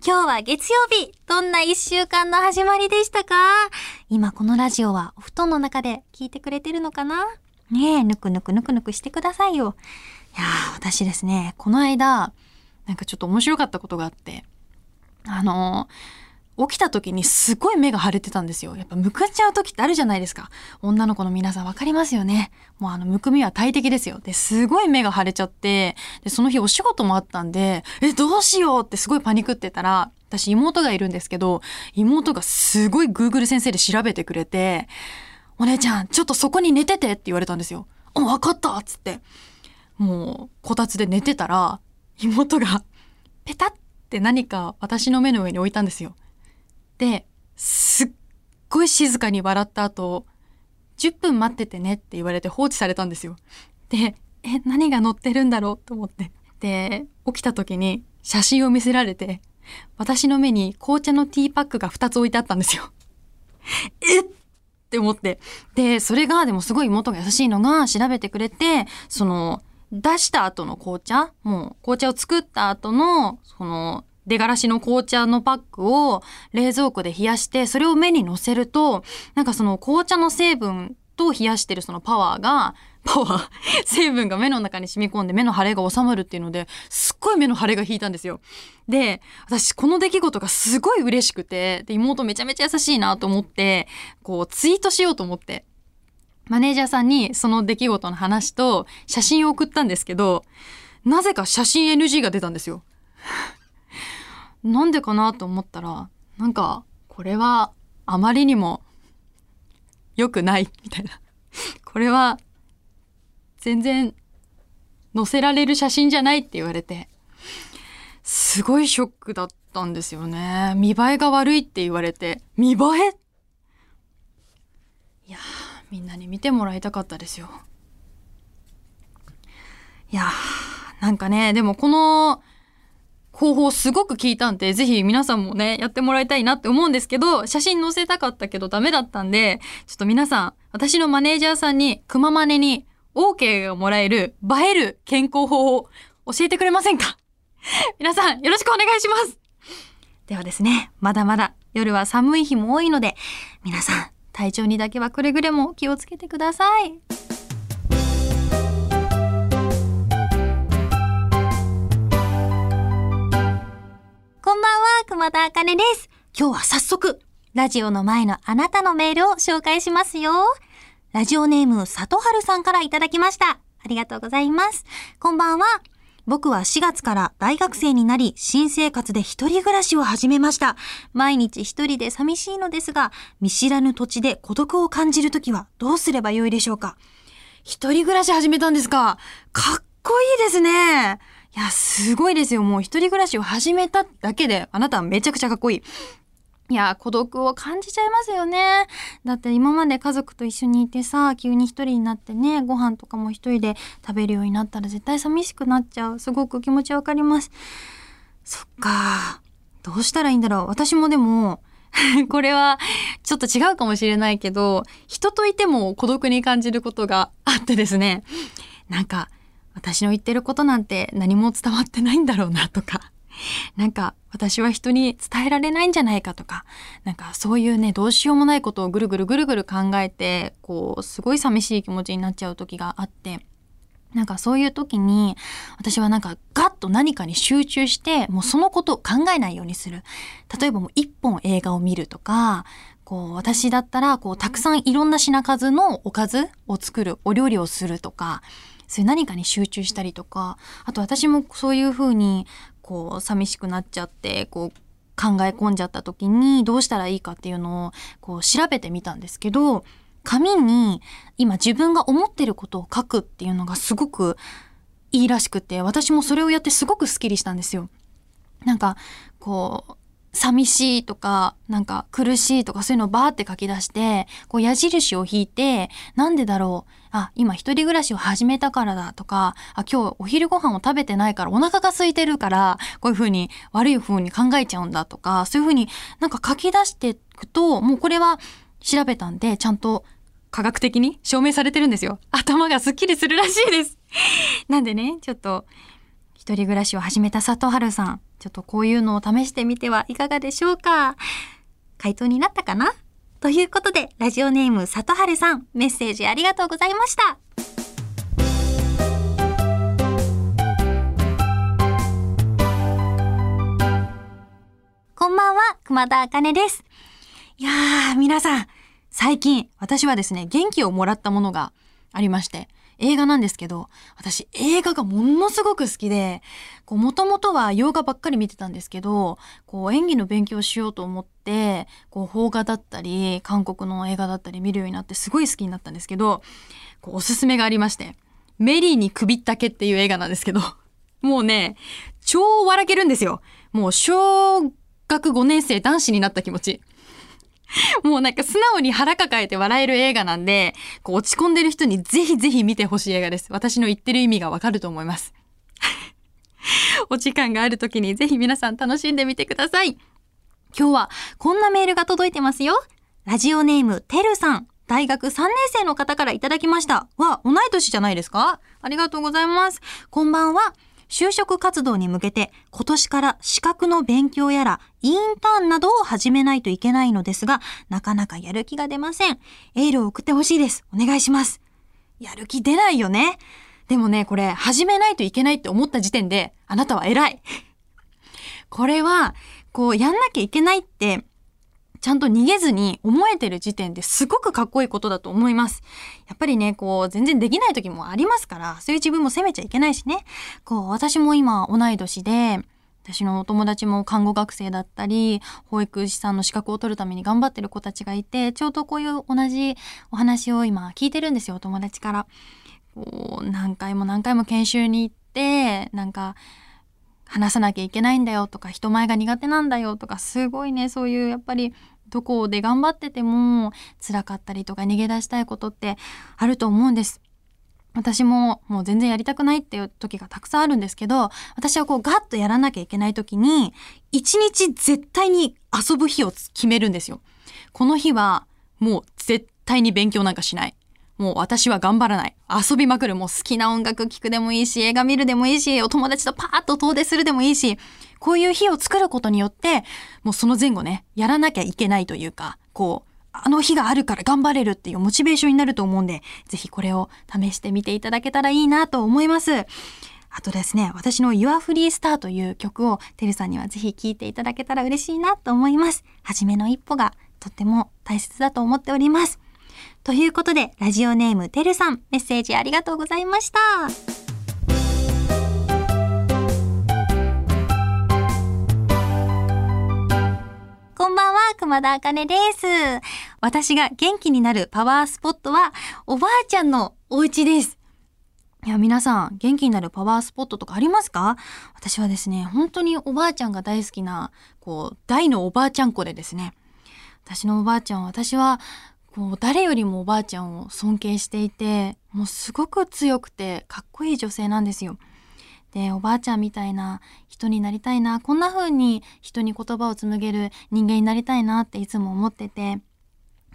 今日は月曜日、どんな一週間の始まりでしたか？今このラジオはお布団の中で聞いてくれてるのかな？ねえ、ぬくぬくぬくぬくしてくださいよ。いやー、私ですね、この間、なんかちょっと面白かったことがあって、あのー起きた時にすごい目が腫れてたんですよ。やっぱむくっちゃう時ってあるじゃないですか。女の子の皆さんわかりますよね。もうあの、むくみは大敵ですよ。で、すごい目が腫れちゃって、で、その日お仕事もあったんで、え、どうしようってすごいパニクってたら、私妹がいるんですけど、妹がすごい Google 先生で調べてくれて、お姉ちゃん、ちょっとそこに寝ててって言われたんですよ。あ、わかったっつって。もう、こたつで寝てたら、妹が、ペタって何か私の目の上に置いたんですよ。で、すっごい静かに笑った後、10分待っててねって言われて放置されたんですよ。で、え、何が載ってるんだろう？と思って。で、起きた時に写真を見せられて、私の目に紅茶のティーパックが2つ置いてあったんですよ。えっ？て思って。で、それがでもすごい妹が優しいのが調べてくれて、その、出した後の紅茶？もう紅茶を作った後の、その、出がらしの紅茶のパックを冷蔵庫で冷やして、それを目に乗せると、なんかその紅茶の成分と冷やしてるそのパワーが、パワー 成分が目の中に染み込んで目の腫れが収まるっていうので、すっごい目の腫れが引いたんですよ。で、私この出来事がすごい嬉しくて、で、妹めちゃめちゃ優しいなと思って、こうツイートしようと思って、マネージャーさんにその出来事の話と写真を送ったんですけど、なぜか写真 NG が出たんですよ。なんでかなと思ったら、なんか、これはあまりにも良くないみたいな。これは全然載せられる写真じゃないって言われて、すごいショックだったんですよね。見栄えが悪いって言われて、見栄え？いや、みんなに見てもらいたかったですよ。いやー、なんかね、でもこの方法すごく聞いたんで、ぜひ皆さんもね、やってもらいたいなって思うんですけど、写真載せたかったけどダメだったんで、ちょっと皆さん、私のマネージャーさんに、くままねに OK がもらえる映える健康法を教えてくれませんか？皆さん、よろしくお願いしますではですね、まだまだ夜は寒い日も多いので、皆さん、体調にだけはくれぐれも気をつけてください。こんばんは、熊田茜です。今日は早速、ラジオの前のあなたのメールを紹介しますよ。ラジオネーム、里春さんからいただきました。ありがとうございます。こんばんは。僕は4月から大学生になり、新生活で一人暮らしを始めました。毎日一人で寂しいのですが、見知らぬ土地で孤独を感じるときはどうすればよいでしょうか一人暮らし始めたんですかかっこいいですね。いや、すごいですよ。もう一人暮らしを始めただけで、あなたはめちゃくちゃかっこいい。いや、孤独を感じちゃいますよね。だって今まで家族と一緒にいてさ、急に一人になってね、ご飯とかも一人で食べるようになったら絶対寂しくなっちゃう。すごく気持ちわかります。そっか。どうしたらいいんだろう。私もでも、これはちょっと違うかもしれないけど、人といても孤独に感じることがあってですね。なんか、私の言ってることなんて何も伝わってないんだろうなとか。なんか私は人に伝えられないんじゃないかとか、なんかそういうね、どうしようもないことをぐるぐるぐるぐる考えて、こう、すごい寂しい気持ちになっちゃう時があって、なんかそういう時に、私はなんかガッと何かに集中して、もうそのことを考えないようにする。例えばもう一本映画を見るとか、こう、私だったら、こう、たくさんいろんな品数のおかずを作る、お料理をするとか、そういう何かに集中したりとか、あと私もそういうふうに、こう、寂しくなっちゃって、こう、考え込んじゃった時にどうしたらいいかっていうのを、こう、調べてみたんですけど、紙に今自分が思ってることを書くっていうのがすごくいいらしくて、私もそれをやってすごくスッキリしたんですよ。なんか、こう、寂しいとか、なんか苦しいとかそういうのをバーって書き出して、こう矢印を引いて、なんでだろう？あ、今一人暮らしを始めたからだとか、あ、今日お昼ご飯を食べてないからお腹が空いてるから、こういう風に悪い風に考えちゃうんだとか、そういう風になんか書き出していくと、もうこれは調べたんで、ちゃんと科学的に証明されてるんですよ。頭がスッキリするらしいです。なんでね、ちょっと、一人暮らしを始めた佐藤春さん、ちょっとこういうのを試してみてはいかがでしょうか回答になったかな？ということで、ラジオネーム里春さん、メッセージありがとうございました。こんばんは、熊田茜です。いやー、皆さん、最近、私はですね、元気をもらったものがありまして、映画なんですけど、私映画がものすごく好きで、こう、もともとは洋画ばっかり見てたんですけど、こう、演技の勉強しようと思って、こう、邦画だったり、韓国の映画だったり見るようになってすごい好きになったんですけど、こう、おすすめがありまして、メリーに首ったけっていう映画なんですけど、もうね、超笑けるんですよ。もう小学5年生男子になった気持ち。もうなんか素直に腹抱えて笑える映画なんで、こう落ち込んでる人にぜひぜひ見てほしい映画です。私の言ってる意味がわかると思います。お時間がある時にぜひ皆さん楽しんでみてください。今日はこんなメールが届いてますよ。ラジオネームてるさん。大学3年生の方からいただきました。わ、同い年じゃないですか？ありがとうございます。こんばんは。就職活動に向けて今年から資格の勉強やらインターンなどを始めないといけないのですが、なかなかやる気が出ません。エールを送ってほしいです。お願いします。やる気出ないよね。でもね、これ始めないといけないって思った時点で、あなたは偉い。これは、こう、やんなきゃいけないってちゃんと逃げずに思えてる時点ですごくかっこいいことだと思います。やっぱりね、こう、全然できない時もありますから、そういう自分も責めちゃいけないしね。こう、私も今同い年で、私のお友達も看護学生だったり、保育士さんの資格を取るために頑張ってる子たちがいて、ちょうどこういう同じお話を今聞いてるんですよ、お友達から。こう、何回も何回も研修に行って、なんか、話さなきゃいけないんだよとか人前が苦手なんだよとかすごいねそういうやっぱりどこで頑張ってても辛かったりとか逃げ出したいことってあると思うんです。私ももう全然やりたくないっていう時がたくさんあるんですけど、私はこうガッとやらなきゃいけない時に、一日絶対に遊ぶ日を決めるんですよ。この日はもう絶対に勉強なんかしない。もう私は頑張らない。遊びまくる。もう好きな音楽聴くでもいいし、映画見るでもいいし、お友達とパーッと遠出するでもいいし、こういう日を作ることによって、もうその前後ね、やらなきゃいけないというか、こう、あの日があるから頑張れるっていうモチベーションになると思うんで、ぜひこれを試してみていただけたらいいなと思います。あとですね、私の Your Free Star という曲をてるさんにはぜひ聴いていただけたら嬉しいなと思います。はじめの一歩がとっても大切だと思っております。ということで、ラジオネームてるさん、メッセージありがとうございました。こんばんは、熊田茜です。私が元気になるパワースポットは、おばあちゃんのお家です。いや、皆さん、元気になるパワースポットとかありますか？私はですね、本当におばあちゃんが大好きな、こう、大のおばあちゃん子でですね、私のおばあちゃんは、私は、こう誰よりもおばあちゃんを尊敬していてもうすごく強くてかっこいい女性なんですよ。でおばあちゃんみたいな人になりたいなこんな風に人に言葉を紡げる人間になりたいなっていつも思ってて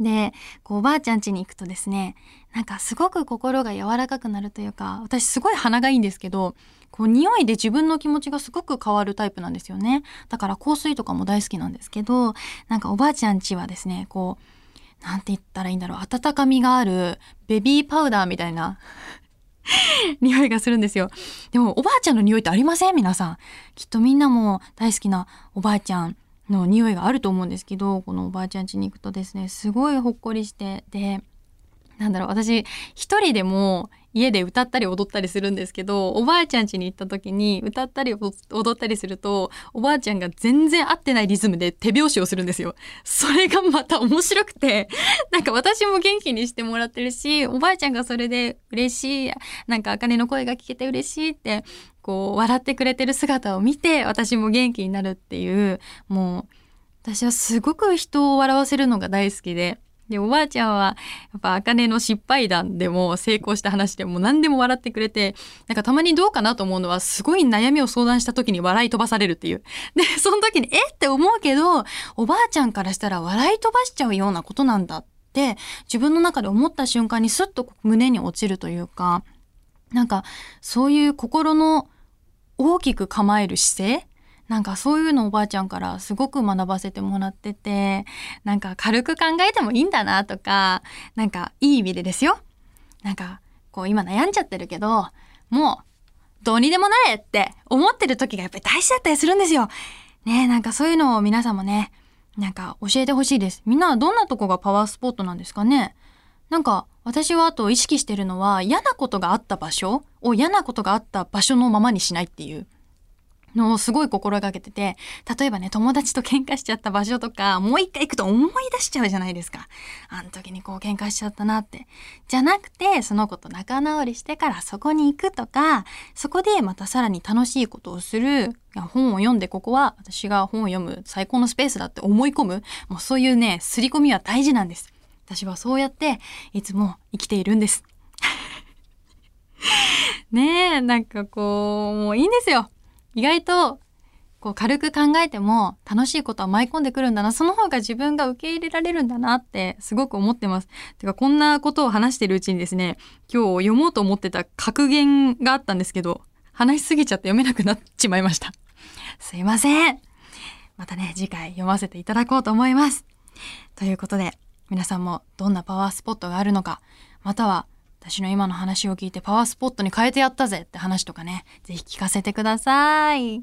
でこうおばあちゃん家に行くとですねなんかすごく心が柔らかくなるというか私すごい鼻がいいんですけどこう匂いで自分の気持ちがすごく変わるタイプなんですよねだから香水とかも大好きなんですけどなんかおばあちゃん家はですねこうなんて言ったらいいんだろう、温かみがあるベビーパウダーみたいな 匂いがするんですよ。でもおばあちゃんの匂いってありません？皆さん。きっとみんなも大好きなおばあちゃんの匂いがあると思うんですけど、このおばあちゃん家に行くとですね、すごいほっこりして、で、なんだろう、私一人でも家で歌ったり踊ったりするんですけどおばあちゃん家に行った時に歌ったり踊ったりするとおばあちゃんが全然合ってないリズムで手拍子をするんですよ。それがまた面白くてなんか私も元気にしてもらってるしおばあちゃんがそれで嬉しいなんか茜の声が聞けて嬉しいってこう笑ってくれてる姿を見て私も元気になるっていうもう私はすごく人を笑わせるのが大好きで、で、おばあちゃんは、やっぱ、あかねの失敗談でも成功した話でも何でも笑ってくれて、なんかたまにどうかなと思うのは、すごい悩みを相談した時に笑い飛ばされるっていう。で、その時に、えって思うけど、おばあちゃんからしたら笑い飛ばしちゃうようなことなんだって、自分の中で思った瞬間にスッと胸に落ちるというか、なんか、そういう心の大きく構える姿勢なんかそういうのおばあちゃんからすごく学ばせてもらってて、なんか軽く考えてもいいんだなとか、なんかいい意味でですよ。なんかこう今悩んじゃってるけど、もうどうにでもなれって思ってる時がやっぱり大事だったりするんですよ。ねなんかそういうのを皆さんもね、なんか教えてほしいです。みんなはどんなとこがパワースポットなんですかねなんか私はあと意識してるのは嫌なことがあった場所を嫌なことがあった場所のままにしないっていう。のをすごい心がけてて、例えばね、友達と喧嘩しちゃった場所とか、もう一回行くと思い出しちゃうじゃないですか。あの時にこう喧嘩しちゃったなって。じゃなくて、その子と仲直りしてからそこに行くとか、そこでまたさらに楽しいことをする、本を読んでここは私が本を読む最高のスペースだって思い込む、もうそういうね、刷り込みは大事なんです。私はそうやっていつも生きているんです。ねえ、なんかこう、もういいんですよ。意外とこう軽く考えても楽しいことは舞い込んでくるんだな。その方が自分が受け入れられるんだなってすごく思ってます。てかこんなことを話してるうちにですね、今日読もうと思ってた格言があったんですけど、話しすぎちゃって読めなくなっちまいました。すいません。またね、次回読ませていただこうと思います。ということで、皆さんもどんなパワースポットがあるのか、または私の今の話を聞いてパワースポットに変えてやったぜって話とかね、ぜひ聞かせてください。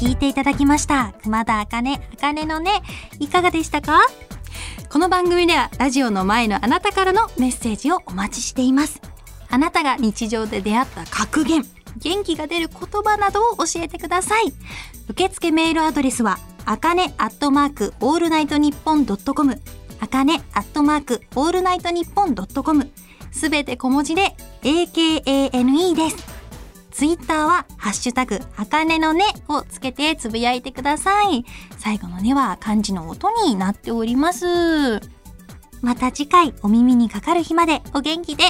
聞いていただきました。熊田茜、茜のね、いかがでしたか？この番組ではラジオの前のあなたからのメッセージをお待ちしています。あなたが日常で出会った格言、元気が出る言葉などを教えてください。受付メールアドレスは、あかねアットマークオールナイトニッポンドットコム、あかねアットマークオールナイトニッポンドットコム、すべて小文字で AKANE です。ツイッターは、ハッシュタグ、あかねのねをつけてつぶやいてください。最後のねは漢字の音になっております。また次回お耳にかかる日までお元気で、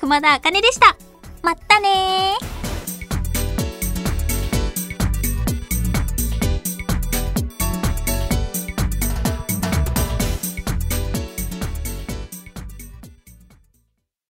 熊田あかねでした。まったねー。